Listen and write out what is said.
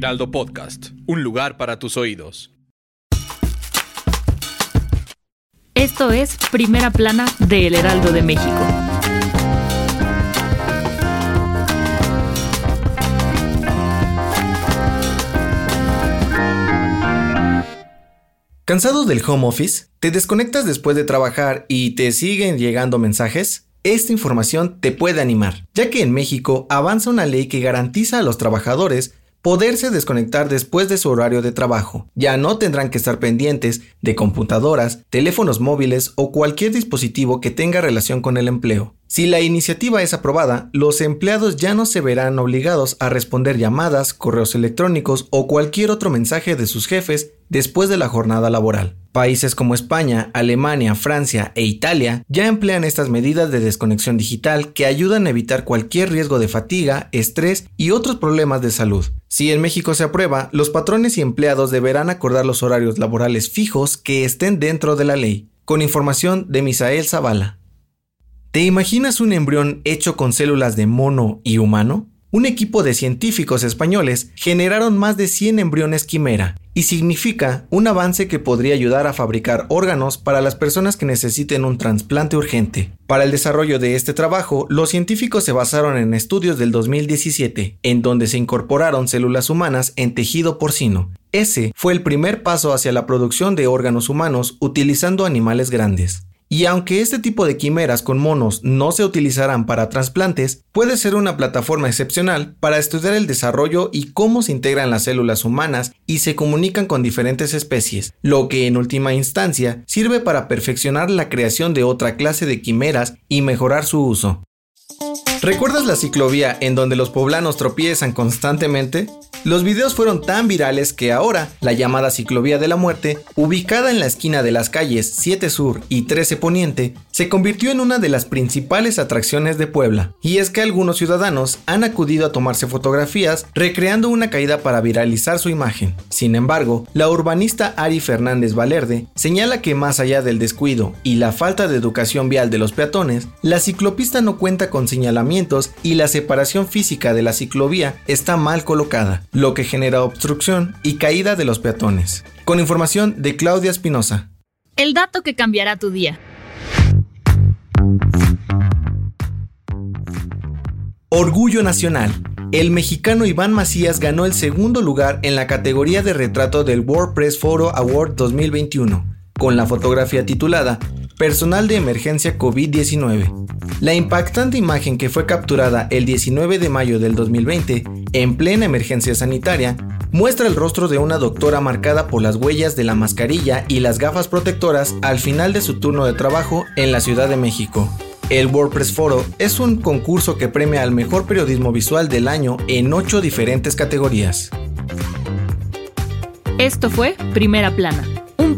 Heraldo Podcast, un lugar para tus oídos. Esto es Primera Plana de El Heraldo de México. ¿Cansado del home office? ¿Te desconectas después de trabajar y te siguen llegando mensajes? Esta información te puede animar, ya que en México avanza una ley que garantiza a los trabajadores poderse desconectar después de su horario de trabajo. Ya no tendrán que estar pendientes de computadoras, teléfonos móviles o cualquier dispositivo que tenga relación con el empleo. Si la iniciativa es aprobada, los empleados ya no se verán obligados a responder llamadas, correos electrónicos o cualquier otro mensaje de sus jefes después de la jornada laboral. Países como España, Alemania, Francia e Italia ya emplean estas medidas de desconexión digital que ayudan a evitar cualquier riesgo de fatiga, estrés y otros problemas de salud. Si en México se aprueba, los patrones y empleados deberán acordar los horarios laborales fijos que estén dentro de la ley. Con información de Misael Zavala. ¿Te imaginas un embrión hecho con células de mono y humano? Un equipo de científicos españoles generaron más de 100 embriones quimera y significa un avance que podría ayudar a fabricar órganos para las personas que necesiten un trasplante urgente. Para el desarrollo de este trabajo, los científicos se basaron en estudios del 2017, en donde se incorporaron células humanas en tejido porcino. Ese fue el primer paso hacia la producción de órganos humanos utilizando animales grandes. Y aunque este tipo de quimeras con monos no se utilizarán para trasplantes, puede ser una plataforma excepcional para estudiar el desarrollo y cómo se integran las células humanas y se comunican con diferentes especies, lo que en última instancia sirve para perfeccionar la creación de otra clase de quimeras y mejorar su uso. ¿Recuerdas la ciclovía en donde los poblanos tropiezan constantemente? Los videos fueron tan virales que ahora la llamada ciclovía de la muerte, ubicada en la esquina de las calles 7 Sur y 13 Poniente, se convirtió en una de las principales atracciones de Puebla. Y es que algunos ciudadanos han acudido a tomarse fotografías recreando una caída para viralizar su imagen. Sin embargo, la urbanista Ari Fernández Valerde señala que más allá del descuido y la falta de educación vial de los peatones, la ciclopista no cuenta con y la separación física de la ciclovía está mal colocada lo que genera obstrucción y caída de los peatones. Con información de Claudia Espinosa. El dato que cambiará tu día. Orgullo Nacional. El mexicano Iván Macías ganó el segundo lugar en la categoría de retrato del WordPress Photo Award 2021, con la fotografía titulada Personal de Emergencia COVID-19. La impactante imagen que fue capturada el 19 de mayo del 2020, en plena emergencia sanitaria, muestra el rostro de una doctora marcada por las huellas de la mascarilla y las gafas protectoras al final de su turno de trabajo en la Ciudad de México. El WordPress Photo es un concurso que premia al mejor periodismo visual del año en ocho diferentes categorías. Esto fue Primera Plana